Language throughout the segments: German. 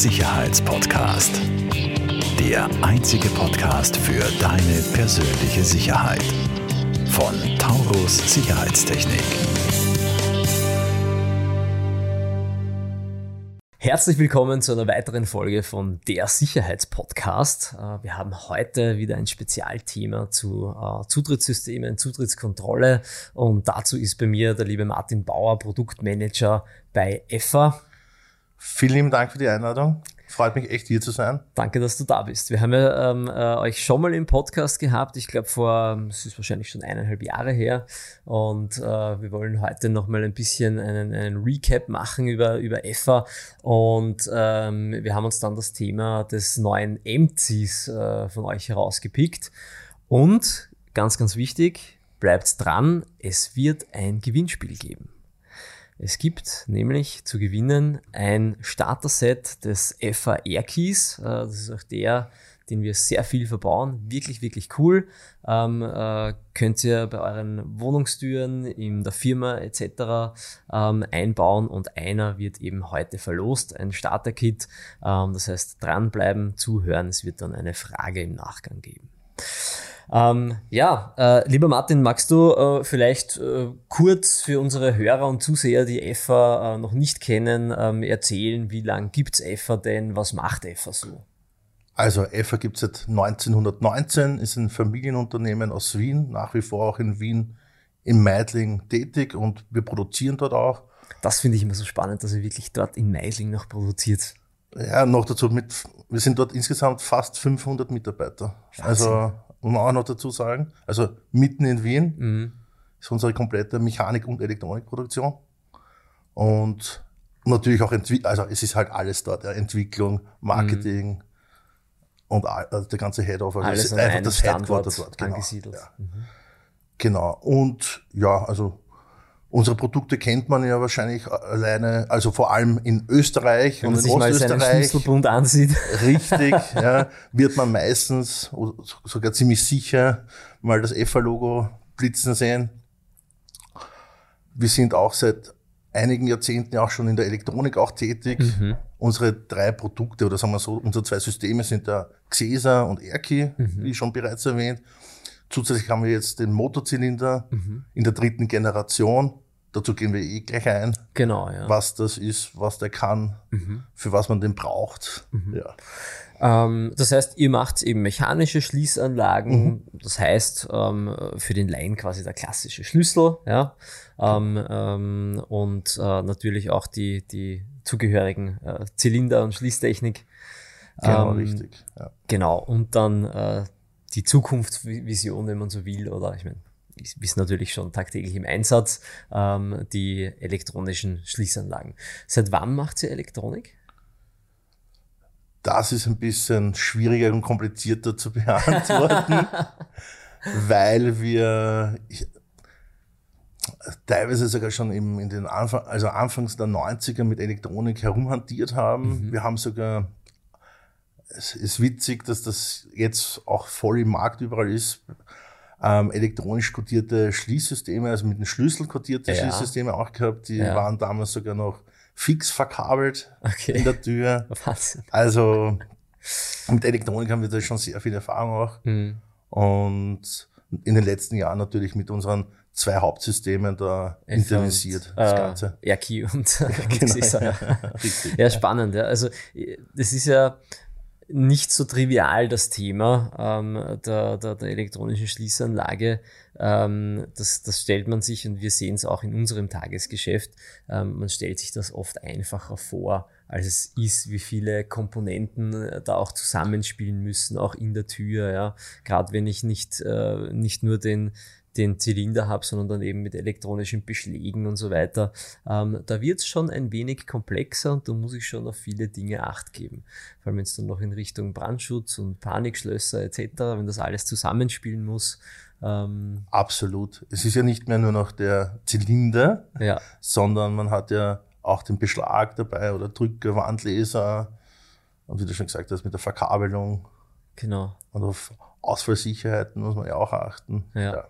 Sicherheitspodcast. Der einzige Podcast für deine persönliche Sicherheit. Von Taurus Sicherheitstechnik. Herzlich willkommen zu einer weiteren Folge von der Sicherheitspodcast. Äh, wir haben heute wieder ein Spezialthema zu äh, Zutrittssystemen, Zutrittskontrolle und dazu ist bei mir der liebe Martin Bauer, Produktmanager bei EFA. Vielen lieben Dank für die Einladung. Freut mich echt hier zu sein. Danke, dass du da bist. Wir haben ja ähm, äh, euch schon mal im Podcast gehabt. Ich glaube, vor, es ist wahrscheinlich schon eineinhalb Jahre her. Und äh, wir wollen heute nochmal ein bisschen einen, einen Recap machen über, über EFA. Und ähm, wir haben uns dann das Thema des neuen MCs äh, von euch herausgepickt. Und ganz, ganz wichtig, bleibt dran, es wird ein Gewinnspiel geben. Es gibt nämlich zu gewinnen ein Starter-Set des FA Air Keys. Äh, das ist auch der, den wir sehr viel verbauen. Wirklich, wirklich cool. Ähm, äh, könnt ihr bei euren Wohnungstüren, in der Firma etc. Ähm, einbauen und einer wird eben heute verlost, ein Starter-Kit. Ähm, das heißt, dranbleiben, zuhören. Es wird dann eine Frage im Nachgang geben. Ähm, ja, äh, lieber Martin, magst du äh, vielleicht äh, kurz für unsere Hörer und Zuseher, die EFA äh, noch nicht kennen, ähm, erzählen, wie lange gibt's EFA denn? Was macht EFA so? Also EFA gibt es seit 1919, ist ein Familienunternehmen aus Wien, nach wie vor auch in Wien im Meidling tätig und wir produzieren dort auch. Das finde ich immer so spannend, dass ihr wirklich dort in Meidling noch produziert. Ja, noch dazu mit, wir sind dort insgesamt fast 500 Mitarbeiter. Wahnsinn. Also muss man auch noch dazu sagen. Also mitten in Wien mhm. ist unsere komplette Mechanik- und Elektronikproduktion. Und natürlich auch, Entwi also es ist halt alles dort, ja, Entwicklung, Marketing mhm. und also der ganze Head-Off. Also alles einfach das Headquarter dort. Genau. Angesiedelt. Ja. Mhm. Genau. Und ja, also Unsere Produkte kennt man ja wahrscheinlich alleine, also vor allem in Österreich Wenn man und in sich Ostösterreich. Mal seinen Schlüsselbund ansieht. Richtig, ja, wird man meistens, sogar ziemlich sicher, mal das EFA-Logo blitzen sehen. Wir sind auch seit einigen Jahrzehnten auch schon in der Elektronik auch tätig. Mhm. Unsere drei Produkte oder sagen wir so, unsere zwei Systeme sind der Xesa und Erki, mhm. wie schon bereits erwähnt. Zusätzlich haben wir jetzt den Motorzylinder mhm. in der dritten Generation. Dazu gehen wir eh gleich ein. Genau, ja. Was das ist, was der kann, mhm. für was man den braucht. Mhm. Ja. Ähm, das heißt, ihr macht eben mechanische Schließanlagen. Mhm. Das heißt, ähm, für den Laien quasi der klassische Schlüssel, ja. Ähm, ähm und äh, natürlich auch die, die zugehörigen äh, Zylinder und Schließtechnik. Genau, ähm, richtig. Ja. Genau. Und dann äh, die Zukunftsvision, wenn man so will, oder ich meine, ist natürlich schon tagtäglich im Einsatz, ähm, die elektronischen Schließanlagen. Seit wann macht ihr Elektronik? Das ist ein bisschen schwieriger und komplizierter zu beantworten, weil wir ich, teilweise sogar schon im, in den Anfang, also Anfangs der 90er mit Elektronik herumhantiert haben. Mhm. Wir haben sogar es ist witzig, dass das jetzt auch voll im Markt überall ist. Ähm, elektronisch kodierte Schließsysteme, also mit einem Schlüssel kodierte ja. Schließsysteme auch gehabt, die ja. waren damals sogar noch fix verkabelt okay. in der Tür. Wahnsinn. Also mit Elektronik haben wir da schon sehr viel Erfahrung auch. Mhm. Und in den letzten Jahren natürlich mit unseren zwei Hauptsystemen da internisiert, das äh, Ganze. RQ und, genau. ja. ja, spannend. Ja. Also das ist ja nicht so trivial das Thema ähm, der, der, der elektronischen Schließanlage. Ähm, das, das stellt man sich und wir sehen es auch in unserem Tagesgeschäft. Ähm, man stellt sich das oft einfacher vor, als es ist, wie viele Komponenten äh, da auch zusammenspielen müssen, auch in der Tür. Ja, gerade wenn ich nicht äh, nicht nur den den Zylinder habe, sondern dann eben mit elektronischen Beschlägen und so weiter. Ähm, da wird es schon ein wenig komplexer und da muss ich schon auf viele Dinge Acht geben. Vor allem wenn es dann noch in Richtung Brandschutz und Panikschlösser etc., wenn das alles zusammenspielen muss. Ähm, Absolut. Es ist ja nicht mehr nur noch der Zylinder, ja. sondern man hat ja auch den Beschlag dabei oder Drücker, Wandleser und wie du schon gesagt hast, mit der Verkabelung. Genau. Und auf Ausfallsicherheiten muss man ja auch achten. ja. ja.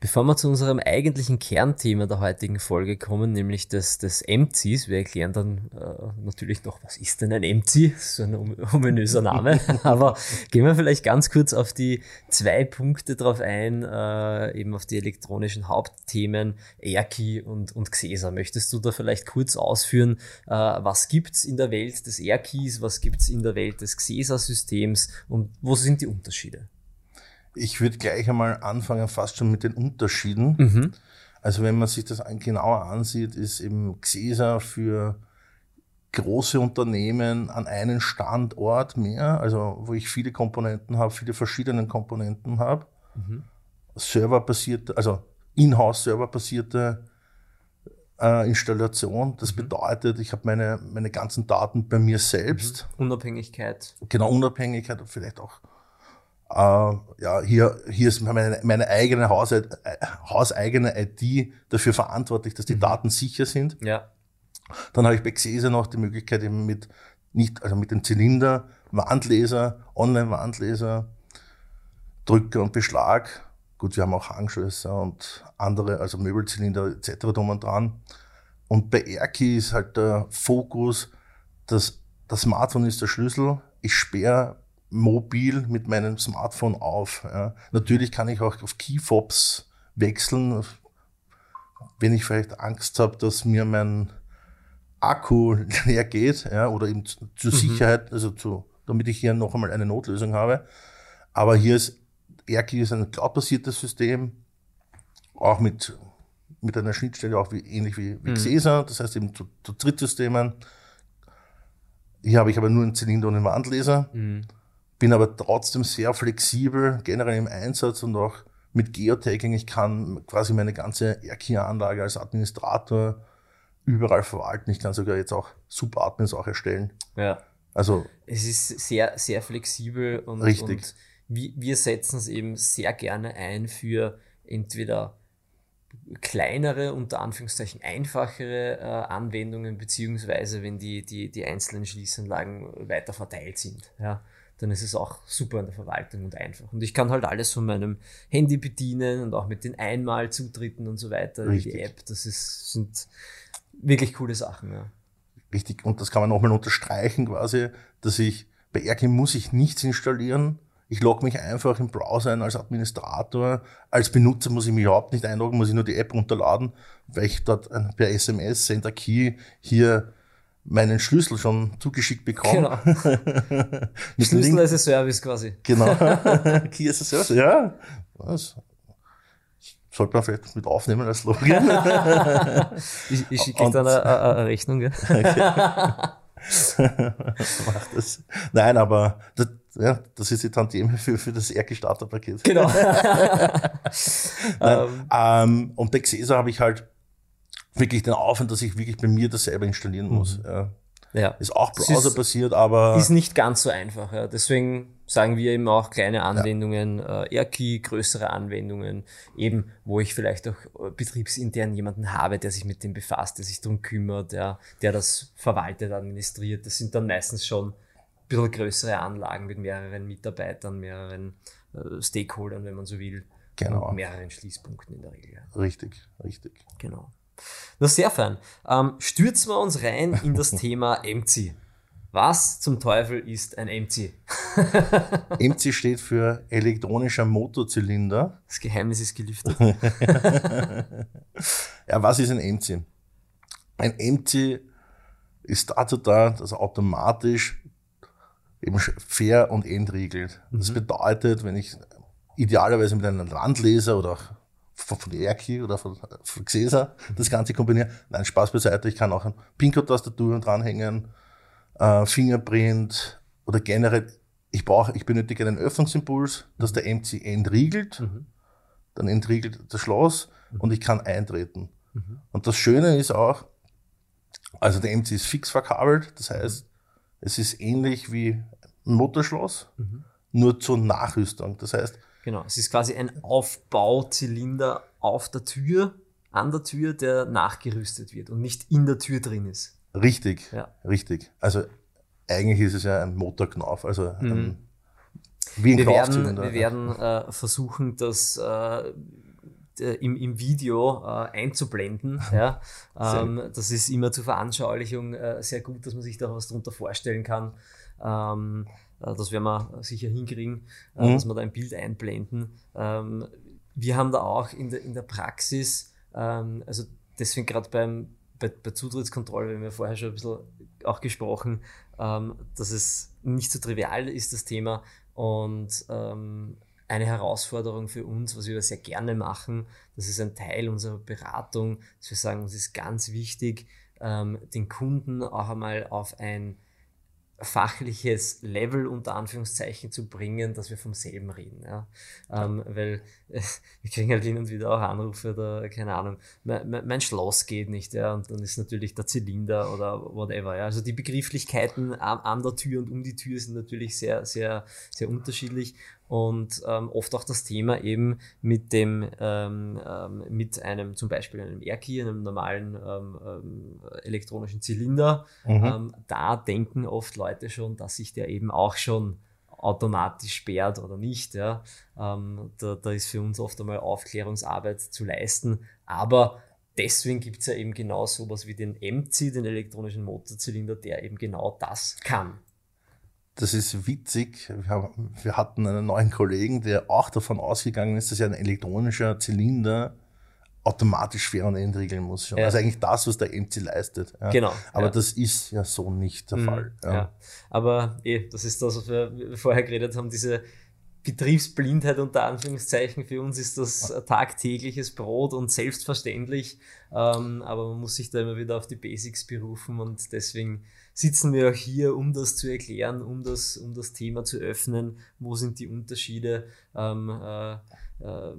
Bevor wir zu unserem eigentlichen Kernthema der heutigen Folge kommen, nämlich des, des MCs, wir erklären dann äh, natürlich noch, was ist denn ein MC? So ein ominöser Name. Aber gehen wir vielleicht ganz kurz auf die zwei Punkte drauf ein, äh, eben auf die elektronischen Hauptthemen AirKey und, und Xesa. Möchtest du da vielleicht kurz ausführen, äh, was gibt's in der Welt des AirKeys, was gibt's in der Welt des Xesa-Systems und wo sind die Unterschiede? Ich würde gleich einmal anfangen, fast schon mit den Unterschieden. Mhm. Also wenn man sich das genauer ansieht, ist eben Xesa für große Unternehmen an einen Standort mehr, also wo ich viele Komponenten habe, viele verschiedene Komponenten habe. Mhm. Serverbasierte, also Inhouse-Serverbasierte äh, Installation. Das mhm. bedeutet, ich habe meine, meine ganzen Daten bei mir selbst. Mhm. Unabhängigkeit. Genau, Unabhängigkeit vielleicht auch Uh, ja, hier, hier ist meine, meine eigene Haus, äh, hauseigene ID dafür verantwortlich, dass die mhm. Daten sicher sind. Ja. Dann habe ich bei Xese noch die Möglichkeit eben mit nicht, also mit dem Zylinder, Wandleser, Online-Wandleser, Drücker und Beschlag. Gut, wir haben auch Hangschlösser und andere, also Möbelzylinder etc. drum und dran. Und bei AirKey ist halt der Fokus, dass das Smartphone ist der Schlüssel. Ich sperre mobil mit meinem Smartphone auf. Ja. Natürlich kann ich auch auf Keyfobs wechseln, wenn ich vielleicht Angst habe, dass mir mein Akku leer geht, ja, oder eben zur mhm. Sicherheit, also zu, damit ich hier noch einmal eine Notlösung habe. Aber hier ist AirKey ist ein cloud-basiertes System, auch mit, mit einer Schnittstelle, auch wie, ähnlich wie, wie mhm. Xesa, das heißt eben zu, zu Drittsystemen. Hier habe ich aber nur einen Zylinder und einen Wandleser. Mhm bin aber trotzdem sehr flexibel, generell im Einsatz und auch mit Geotagging. Ich kann quasi meine ganze AirKey-Anlage als Administrator überall verwalten. Ich kann sogar jetzt auch Subadmins auch erstellen. Ja. Also. Es ist sehr, sehr flexibel und, richtig. und wir, wir setzen es eben sehr gerne ein für entweder kleinere, unter Anführungszeichen einfachere äh, Anwendungen, beziehungsweise wenn die, die, die einzelnen Schließanlagen weiter verteilt sind. Ja dann ist es auch super in der Verwaltung und einfach. Und ich kann halt alles von meinem Handy bedienen und auch mit den Einmalzutritten und so weiter, Richtig. die App. Das ist, sind wirklich coole Sachen. Ja. Richtig, und das kann man nochmal unterstreichen quasi, dass ich bei Airkin muss ich nichts installieren. Ich logge mich einfach im Browser ein als Administrator. Als Benutzer muss ich mich überhaupt nicht einloggen, muss ich nur die App runterladen, weil ich dort per SMS, Sender Key hier meinen Schlüssel schon zugeschickt bekommen. Genau. Schlüssel als Service quasi. Genau. Key as a Service, ja. Was? Sollte man vielleicht mit aufnehmen als Login. ich ich schicke dann eine, eine, Rechnung. Ja. Mach das. Nein, aber das, ja, das ist die Tantieme für, für das Erke-Starterpaket. Genau. Nein, um. ähm, und bei Xesa habe ich halt wirklich den Aufwand, dass ich wirklich bei mir das selber installieren muss. Mhm. Ja. Ja. Ist auch browserbasiert, aber. Ist nicht ganz so einfach. Ja. Deswegen sagen wir eben auch kleine Anwendungen, ja. äh, AirKey, größere Anwendungen, eben, wo ich vielleicht auch äh, betriebsintern jemanden habe, der sich mit dem befasst, der sich darum kümmert, ja, der das verwaltet, administriert. Das sind dann meistens schon ein bisschen größere Anlagen mit mehreren Mitarbeitern, mehreren äh, Stakeholdern, wenn man so will. Genau. Und mehreren Schließpunkten in der Regel. Richtig, richtig. Genau. Na, sehr fein. Ähm, stürzen wir uns rein in das Thema MC. Was zum Teufel ist ein MC? MC steht für elektronischer Motorzylinder. Das Geheimnis ist gelüftet. ja, was ist ein MC? Ein MC ist dazu da, dass er automatisch eben fair und entriegelt. Das mhm. bedeutet, wenn ich idealerweise mit einem Landleser oder auch von, von Erki oder von, von Xesa das Ganze kombinieren. Nein, Spaß beiseite. Ich kann auch eine Pinko-Tastatur dranhängen, äh, Fingerprint oder generell. Ich brauche, ich benötige einen Öffnungsimpuls, dass der MC entriegelt. Mhm. Dann entriegelt das Schloss mhm. und ich kann eintreten. Mhm. Und das Schöne ist auch, also der MC ist fix verkabelt. Das heißt, es ist ähnlich wie ein Motorschloss, mhm. nur zur Nachrüstung. Das heißt, Genau, es ist quasi ein Aufbauzylinder auf der Tür, an der Tür, der nachgerüstet wird und nicht in der Tür drin ist. Richtig, ja. richtig. Also eigentlich ist es ja ein Motorknauf, also ein, mhm. wie ein wir werden, wir werden äh, versuchen, das äh, im, im Video äh, einzublenden. Ja. Ähm, das ist immer zur Veranschaulichung äh, sehr gut, dass man sich da was darunter vorstellen kann. Ähm, äh, das werden wir sicher hinkriegen, äh, mhm. dass wir da ein Bild einblenden. Ähm, wir haben da auch in der, in der Praxis, ähm, also deswegen gerade beim bei, bei Zutrittskontrolle, wir haben ja vorher schon ein bisschen auch gesprochen, ähm, dass es nicht so trivial ist, das Thema. Und eine Herausforderung für uns, was wir sehr gerne machen, das ist ein Teil unserer Beratung, dass wir sagen, uns ist ganz wichtig, den Kunden auch einmal auf ein fachliches Level unter Anführungszeichen zu bringen, dass wir vom selben reden. Ja? Ähm, weil äh, wir kriegen halt hin und wieder auch Anrufe oder keine Ahnung, mein, mein, Schloss geht nicht, ja, und dann ist natürlich der Zylinder oder whatever. Ja? Also die Begrifflichkeiten an, an der Tür und um die Tür sind natürlich sehr, sehr, sehr unterschiedlich und ähm, oft auch das Thema eben mit dem ähm, ähm, mit einem zum Beispiel einem Air-Key, einem normalen ähm, ähm, elektronischen Zylinder. Mhm. Ähm, da denken oft Leute schon, dass sich der eben auch schon automatisch sperrt oder nicht. Ja. Ähm, da, da ist für uns oft einmal Aufklärungsarbeit zu leisten. Aber deswegen gibt es ja eben genau sowas wie den MC, den elektronischen Motorzylinder, der eben genau das kann das ist witzig. Wir, haben, wir, hatten einen neuen Kollegen, der auch davon ausgegangen ist, dass ja ein elektronischer Zylinder automatisch schwer und entriegeln muss. Ja. Also eigentlich das, was der MC leistet. Ja. Genau. Aber ja. das ist ja so nicht der mhm, Fall. Ja. Aber eh, das ist das, was wir vorher geredet haben, diese Betriebsblindheit unter Anführungszeichen. Für uns ist das tagtägliches Brot und selbstverständlich. Ähm, aber man muss sich da immer wieder auf die Basics berufen und deswegen sitzen wir auch hier, um das zu erklären, um das, um das Thema zu öffnen. Wo sind die Unterschiede? Ähm, äh, äh,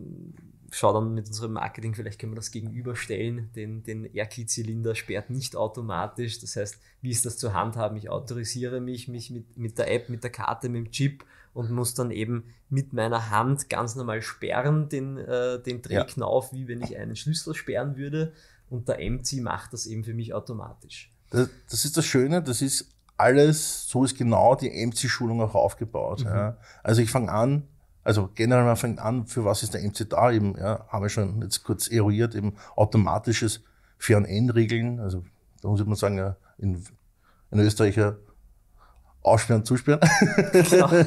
schau dann mit unserem Marketing, vielleicht können wir das gegenüberstellen. Den, den RKey-Zylinder sperrt nicht automatisch. Das heißt, wie ist das zu handhaben? Ich autorisiere mich, mich mit, mit der App, mit der Karte, mit dem Chip und muss dann eben mit meiner Hand ganz normal sperren, den, äh, den Drehknauf, ja. wie wenn ich einen Schlüssel sperren würde. Und der MC macht das eben für mich automatisch. Das, das ist das Schöne, das ist alles, so ist genau die MC-Schulung auch aufgebaut. Mhm. Ja. Also ich fange an, also generell man fängt an, für was ist der MC da eben, ja, haben wir schon jetzt kurz eruiert, eben automatisches Fern- und Endregeln, also da muss man sagen, ja, in, in Österreich ja aussperren, zusperren. Genau.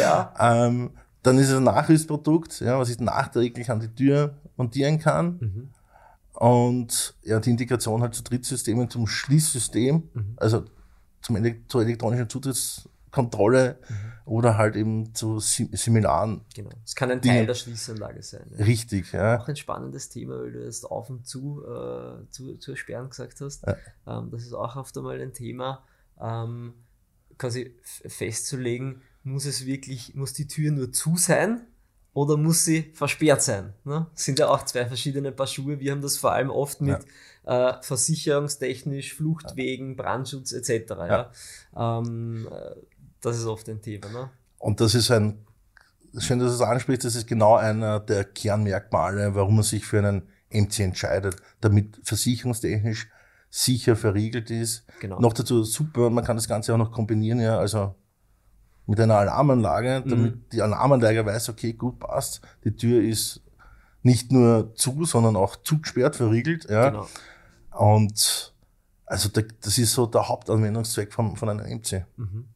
ja. ähm, dann ist es ein Nachrüstprodukt, ja, was ich nachträglich an die Tür montieren kann. Mhm. Und ja, die Integration halt zu Drittsystemen, zum Schließsystem, mhm. also zum zur elektronischen Zutrittskontrolle mhm. oder halt eben zu Seminaren. Genau. Es kann ein Teil die, der Schließanlage sein. Ja. Richtig, ja. Auch ein spannendes Thema, weil du jetzt auf und zu, äh, zu, zu ersperren gesagt hast. Ja. Ähm, das ist auch oft einmal ein Thema, ähm, quasi festzulegen, muss es wirklich, muss die Tür nur zu sein oder muss sie versperrt sein? Ne? Das sind ja auch zwei verschiedene Paar Schuhe. Wir haben das vor allem oft mit ja. äh, versicherungstechnisch, Fluchtwegen, Brandschutz etc. Ja. ja? Ähm, äh, das ist oft ein Thema. Ne? Und das ist ein, schön, dass du es ansprichst, das ist genau einer der Kernmerkmale, warum man sich für einen MC entscheidet, damit versicherungstechnisch sicher verriegelt ist. Genau. Noch dazu super, man kann das Ganze auch noch kombinieren, ja, also mit einer Alarmanlage, damit mhm. die Alarmanlage weiß, okay, gut, passt. Die Tür ist nicht nur zu, sondern auch zugesperrt, verriegelt. Ja. Genau. Und also das ist so der Hauptanwendungszweck von, von einem MC. Mhm.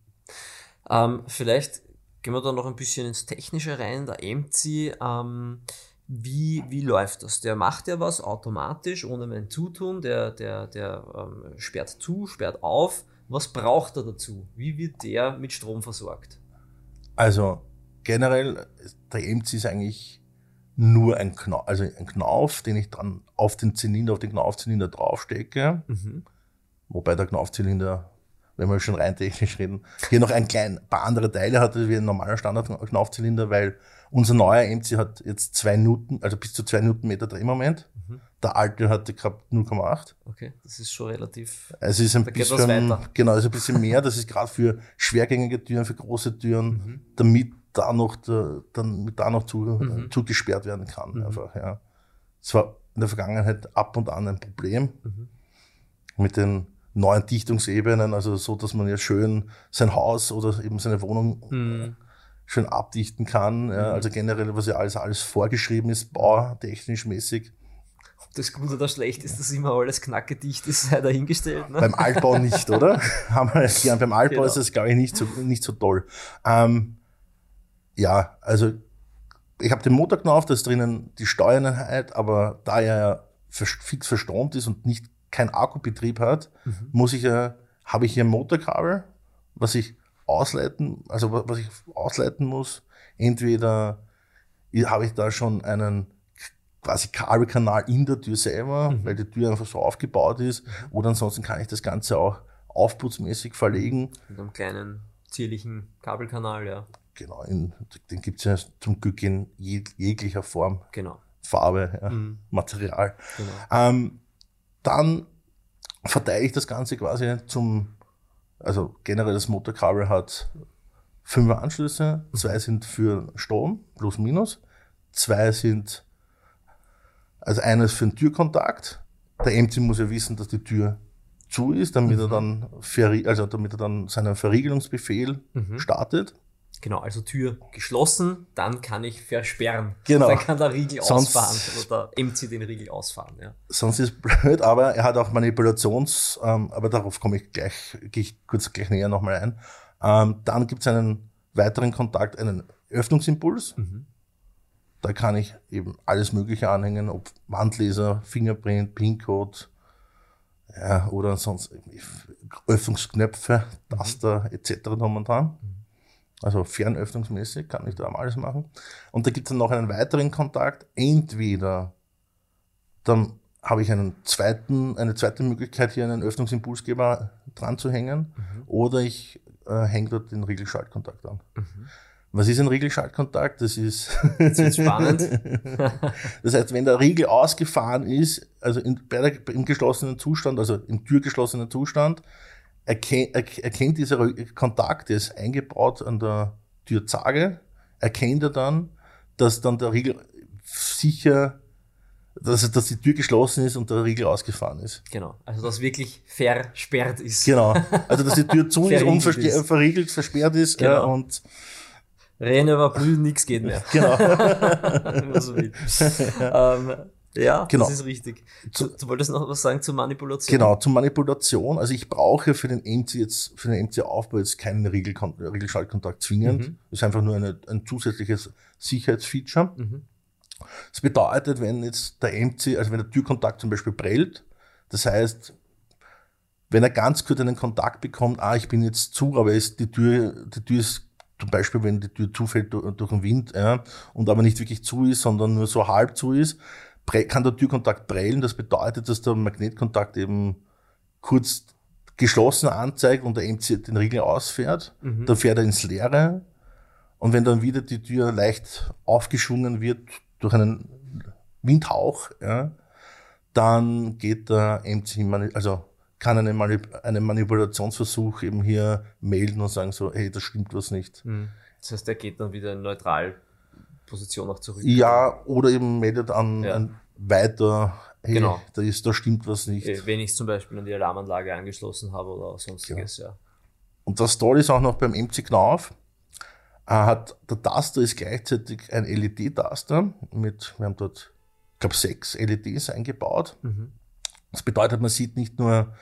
Ähm, vielleicht gehen wir da noch ein bisschen ins Technische rein. Der MC, ähm, wie, wie läuft das? Der macht ja was automatisch, ohne mein Zutun. Der, der, der ähm, sperrt zu, sperrt auf was braucht er dazu? Wie wird der mit Strom versorgt? Also generell, der EMC ist eigentlich nur ein Knauf, also ein Knauf, den ich dann auf den Zylinder, auf den Knaufzylinder draufstecke. Mhm. Wobei der Knaufzylinder, wenn wir schon rein technisch reden, hier noch ein klein paar andere Teile hat wie ein normaler Standard-Knaufzylinder, weil unser neuer MC hat jetzt zwei Newton, also bis zu zwei Newtonmeter Drehmoment. Mhm. Der alte hatte gehabt 0,8. Okay, das ist schon relativ. Es ist ein bisschen, genau, also ein bisschen mehr. Das ist gerade für schwergängige Türen, für große Türen, mhm. damit da noch, der, dann da noch zu, mhm. zugesperrt werden kann. Mhm. Einfach, ja. Es war in der Vergangenheit ab und an ein Problem mhm. mit den neuen Dichtungsebenen, also so, dass man ja schön sein Haus oder eben seine Wohnung mhm schön abdichten kann. Ja, also generell, was ja alles, alles vorgeschrieben ist, bautechnisch mäßig. Ob das gut oder schlecht ist, dass immer alles knackgedicht ist, sei dahingestellt. Ne? Beim Altbau nicht, oder? Haben wir gern. Beim Altbau Genau. ist das, glaube ich, nicht so, nicht so toll. Ähm, ja, also ich habe den Motorknauf, da ist drinnen die Steuereinheit, aber da er fix verstromt ist und nicht kein Akkubetrieb hat, muss ich ja, habe ich hier ein Motorkabel, was ich ausleiten, also wa- was ich ausleiten muss. Entweder habe ich da schon einen quasi Kabelkanal in der Tür selber, weil die Tür einfach so aufgebaut ist, oder ansonsten kann ich das Ganze auch aufputzmäßig verlegen. Mit einem kleinen, zierlichen Kabelkanal, ja. Genau, in, den gibt es ja zum Glück in jeg jeglicher Form, Genau. Farbe, ja, Material. genau. Ähm, dann verteile ich das Ganze quasi zum, also generell das Motorkabel hat fünf Anschlüsse, zwei sind für Strom, plus minus, zwei sind, also eines für den Türkontakt. Der MC muss ja wissen, dass die Tür zu ist, damit er dann, also damit er dann seinen Verriegelungsbefehl startet. Genau, also Tür geschlossen, dann kann ich versperren. Genau. Dann kann der Riegel Sonst- ausfahren oder der MC den Riegel ausfahren. Ja. sonst ist es blöd, aber er hat auch Manipulations, ähm, aber darauf komme ich gleich, gehe ich kurz gleich näher nochmal ein. Ähm, dann gibt es einen weiteren Kontakt, einen Öffnungsimpuls. Da kann ich eben alles Mögliche anhängen, ob Wandleser, Fingerprint, PIN-Code ja, oder sonst Öffnungsknöpfe, Taster etc. drum und dran. Also fernöffnungsmäßig kann ich da alles machen. Und da gibt es dann noch einen weiteren Kontakt. Entweder dann habe ich einen zweiten, eine zweite Möglichkeit, hier einen Öffnungsimpulsgeber dran zu hängen. Oder ich äh, hänge dort den Regelschaltkontakt an. Was ist ein Regelschaltkontakt? Das ist, Jetzt wird's spannend. das heißt, wenn der Riegel ausgefahren ist, also in, der, im geschlossenen Zustand, also im türgeschlossenen Zustand, erkennt, erkennt dieser Kontakt, der ist eingebaut an der Türzage, erkennt er dann, dass dann der Riegel sicher, dass, dass die Tür geschlossen ist und der Riegel ausgefahren ist. Genau, also dass wirklich versperrt ist. Genau. Also, dass die Tür zu ist, Verriegelt unverste- ist. verriegelt, versperrt ist. Ja, Genau. und Rennen über Blühen, nichts geht mehr. genau. Man so ähm, ja, Genau. das ist richtig. Du, du wolltest noch was sagen zur Manipulation? Genau, zur Manipulation. Also ich brauche für den MC jetzt, für den MC-Aufbau jetzt keinen Regelschaltkontakt zwingend. Mhm. Das ist einfach nur eine, ein zusätzliches Sicherheitsfeature. Mhm. Das bedeutet, wenn jetzt der MC, also wenn der Türkontakt zum Beispiel prellt, das heißt, wenn er ganz kurz einen Kontakt bekommt, ah, ich bin jetzt zu, aber ist die Tür, die Tür ist zum Beispiel, wenn die Tür zufällt durch, durch den Wind ja, und aber nicht wirklich zu ist, sondern nur so halb zu ist, kann der Türkontakt prellen. Das bedeutet, dass der Magnetkontakt eben kurz geschlossen anzeigt und der MC den Riegel ausfährt. Dann fährt er ins Leere. Und wenn dann wieder die Tür leicht aufgeschwungen wird durch einen Windhauch, ja, dann geht der MC, also kann eine Manip einen Manipulationsversuch eben hier melden und sagen so, hey, das stimmt was nicht. Mhm. Das heißt, er geht dann wieder in Neutralposition auch zurück. Ja, oder eben meldet an, Ja. an weiter, hey, Genau. da, ist, da stimmt was nicht. Äh, Wenn ich zum Beispiel an die Alarmanlage angeschlossen habe oder sonstiges, ja. Und das Tolle ist auch noch beim MC Knauf, hat, der Taster ist gleichzeitig ein LED-Taster mit, wir haben dort, ich glaube, sechs LEDs eingebaut. Das bedeutet, man sieht nicht nur,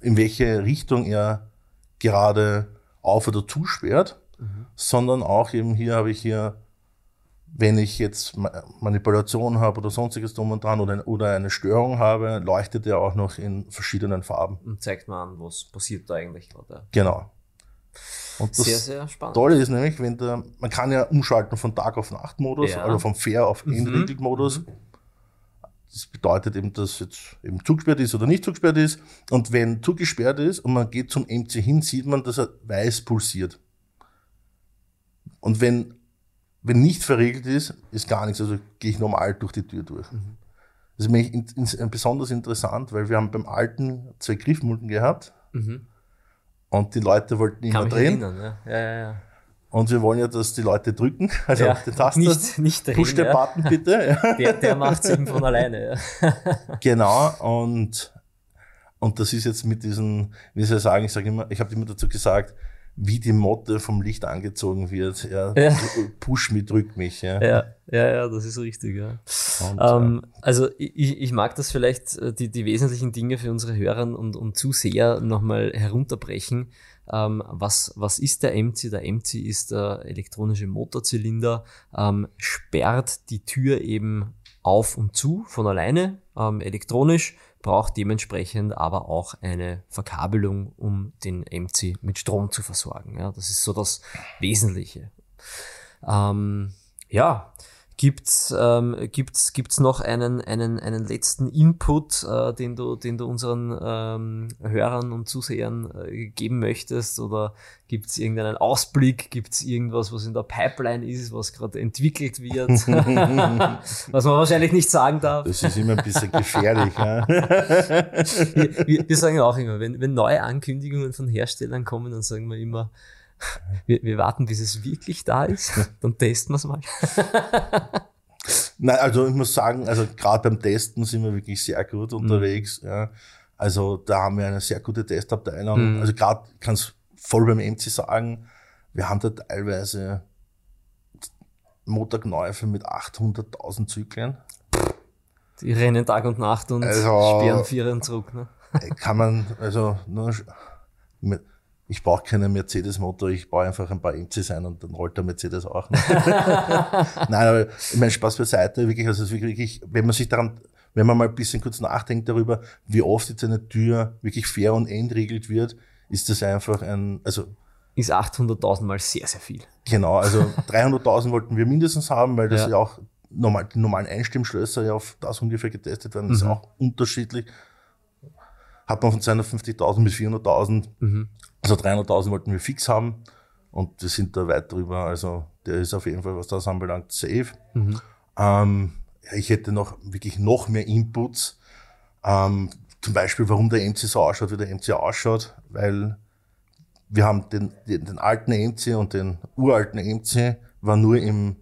in welche Richtung er gerade auf- oder zusperrt, sondern auch eben hier habe ich hier, wenn ich jetzt Ma- Manipulation habe oder sonstiges drum und dran oder, oder eine Störung habe, leuchtet er auch noch in verschiedenen Farben. Und zeigt mal an, was passiert da eigentlich gerade. Genau. Und das Sehr, sehr spannend. Tolle ist nämlich, wenn der, man kann ja umschalten von Tag auf Nacht Modus Ja. oder vom Fair auf Mhm. Enregeled Modus. Das bedeutet eben, dass jetzt eben zugesperrt ist oder nicht zugesperrt ist. Und wenn zugesperrt ist und man geht zum MC hin, sieht man, dass er weiß pulsiert. Und wenn, wenn nicht verriegelt ist, ist gar nichts. Also gehe ich normal durch die Tür durch. Mhm. Das ist nämlich in, in, besonders interessant, weil wir haben beim alten zwei Griffmulden gehabt. Und die Leute wollten Mhm. Kann immer drehen. erinnern, ja. Ja, ja, ja. Und wir wollen ja, dass die Leute drücken, also Ja, auf den Taster. nicht- nicht drehen, Push den ja. Button bitte. Ja. Der, der macht es eben von alleine. Genau. Und, und das ist jetzt mit diesen, wie soll ich sagen, ich sage immer, ich habe immer dazu gesagt, wie die Motte vom Licht angezogen wird. Ja, Ja. Push mich, drück mich. Ja. Ja, ja, ja, das ist richtig, ja. Und, Ähm, also ich, ich mag das vielleicht, äh, die, die wesentlichen Dinge für unsere Hörer und, und Zuseher nochmal herunterbrechen. Ähm, was, was ist der MC? Der MC ist der elektronische Motorzylinder, ähm, sperrt die Tür eben auf und zu von alleine, ähm, elektronisch, braucht dementsprechend aber auch eine Verkabelung, um den MC mit Strom zu versorgen. Ja, das ist so das Wesentliche. Ähm, ja, gibt's ähm, gibt's gibt's noch einen einen einen letzten Input, äh, den du den du unseren ähm, Hörern und Zusehern äh, geben möchtest oder gibt's irgendeinen Ausblick, gibt's irgendwas, was in der Pipeline ist, was gerade entwickelt wird, was man wahrscheinlich nicht sagen darf. Das ist immer ein bisschen gefährlich. ja. Wir, wir, wir sagen auch immer, wenn, wenn neue Ankündigungen von Herstellern kommen, dann sagen wir immer, wir, wir warten, bis es wirklich da ist, dann testen wir es mal. Nein, also ich muss sagen, also gerade beim Testen sind wir wirklich sehr gut unterwegs. Ja. Also da haben wir eine sehr gute Testabteilung. Mhm. Also gerade kann es voll beim MC sagen, wir haben da teilweise Motorknäufe mit 800.000 Zyklen. Die rennen Tag und Nacht und Also- sperren Vieren zurück. Ne? Kann man, also nur, mit- ich brauche keinen Mercedes-Motor, ich baue einfach ein paar MCs ein und dann rollt der Mercedes auch. Ne? Nein, aber ich meine, Spaß beiseite, wirklich, also es ist wirklich, wenn man sich daran, wenn man mal ein bisschen kurz nachdenkt darüber, wie oft jetzt eine Tür wirklich fair und entriegelt wird, ist das einfach ein, also Ist 800.000 mal sehr, sehr viel. Genau, also 300.000 wollten wir mindestens haben, weil das Ja. ja, auch normal, die normalen Einstimmschlösser ja auf das ungefähr getestet werden. Das ist Mhm. auch unterschiedlich. Hat man von 250.000 bis 400.000. Mhm. Also 300.000 wollten wir fix haben und wir sind da weit drüber. Also der ist auf jeden Fall, was das anbelangt, safe. Mhm. Ähm, ich hätte noch wirklich noch mehr Inputs. Ähm, zum Beispiel, warum der MC so ausschaut, wie der MC ausschaut, weil wir haben den, den, den alten MC und den uralten MC war nur im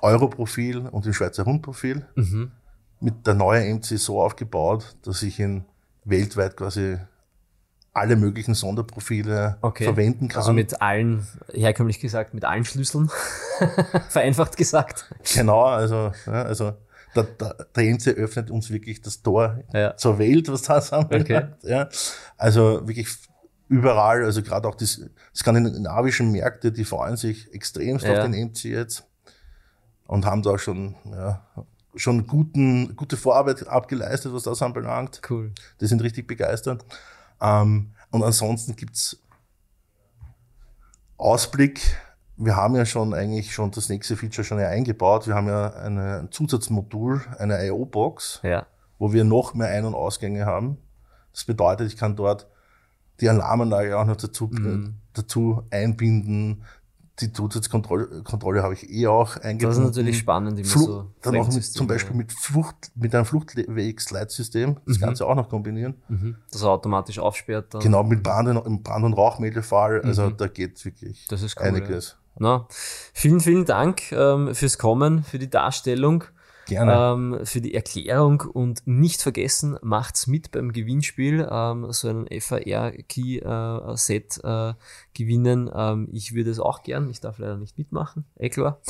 Euro-Profil und im Schweizer Rundprofil. Mhm. Mit der neuen MC so aufgebaut, dass ich ihn weltweit quasi alle möglichen Sonderprofile Okay. verwenden kann. Also mit allen, herkömmlich gesagt, mit allen Schlüsseln. Vereinfacht gesagt. Genau, also, ja, also der, der, der MC öffnet uns wirklich das Tor Ja. zur Welt, was das anbelangt. Okay. Ja. Also wirklich überall, also gerade auch die skandinavischen Märkte, die freuen sich extremst Ja. auf den MC jetzt und haben da auch schon, ja, schon guten, gute Vorarbeit abgeleistet, was das anbelangt. Cool. Die sind richtig begeistert. Ähm, und ansonsten gibt's Ausblick. Wir haben ja schon eigentlich schon das nächste Feature schon ja eingebaut. Wir haben ja eine, ein Zusatzmodul, eine IO-Box, Ja. wo wir noch mehr Ein- und Ausgänge haben. Das bedeutet, ich kann dort die Alarmanlage auch noch dazu, Mhm. dazu einbinden. Die Zusatzkontrolle Kontrolle habe ich eh auch eingebunden. Das ist natürlich spannend, immer Flu so. dann auch mit, zum Beispiel ja. mit Flucht, mit einem Fluchtwegsleitsystem das Ganze auch noch kombinieren. Mhm. Das er automatisch aufsperrt. Dann. Genau, mit Brand- und, Brand- und Rauchmeldefall. Also da geht wirklich Mhm. Das ist cool, einiges. Na, vielen, vielen Dank ähm, fürs Kommen, für die Darstellung, Gerne. ähm, für die Erklärung und nicht vergessen, macht's mit beim Gewinnspiel, ähm, so einen FAR-Key-Set äh, gewinnen. Ähm, ich würde es auch gern, ich darf leider nicht mitmachen, eh klar.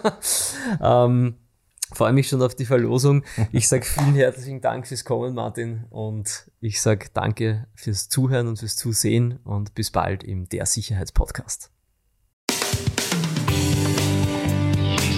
ähm, Freue mich schon auf die Verlosung. Ich sage vielen herzlichen Dank fürs Kommen, Martin. Und ich sage danke fürs Zuhören und fürs Zusehen und bis bald im Der Sicherheitspodcast.